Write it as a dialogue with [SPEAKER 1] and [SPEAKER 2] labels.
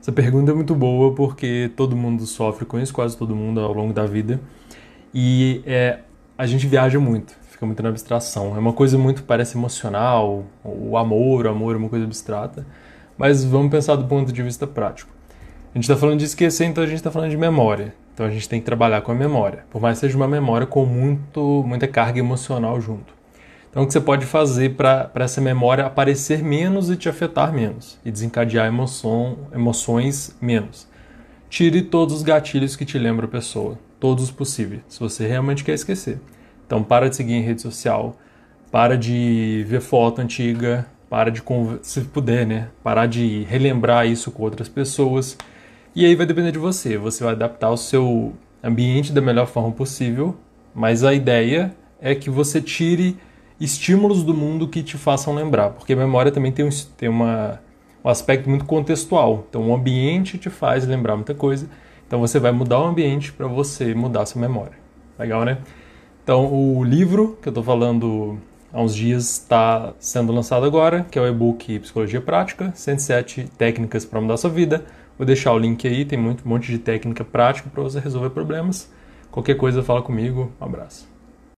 [SPEAKER 1] Essa pergunta é muito boa porque todo mundo sofre com isso, quase todo mundo ao longo da vida. E é, a gente viaja muito, fica muito na abstração. É uma coisa muito, parece emocional, o amor, o amor é uma coisa abstrata. Mas vamos pensar do ponto de vista prático. A gente está falando de esquecer, então a gente está falando de memória. Então a gente tem que trabalhar com a memória, por mais que seja uma memória com muito, muita carga emocional junto. Então, o que você pode fazer para essa memória aparecer menos e te afetar menos, e desencadear emoção, emoções menos? Tire todos os gatilhos que te lembram a pessoa, todos os possíveis, se você realmente quer esquecer. Então, para de seguir em rede social, para de ver foto antiga, para de, se puder, né, parar de relembrar isso com outras pessoas. E aí vai depender de você, você vai adaptar o seu ambiente da melhor forma possível, mas a ideia é que você tire estímulos do mundo que te façam lembrar, porque a memória também tem, um, tem uma, um aspecto muito contextual. Então, o ambiente te faz lembrar muita coisa. Então, você vai mudar o ambiente para você mudar sua memória. Legal, né? Então, o livro que eu estou falando há uns dias está sendo lançado agora, que é o e-book Psicologia Prática, 107 técnicas para mudar sua vida. Vou deixar o link aí, tem muito, um monte de técnica prática para você resolver problemas. Qualquer coisa, fala comigo. Um abraço.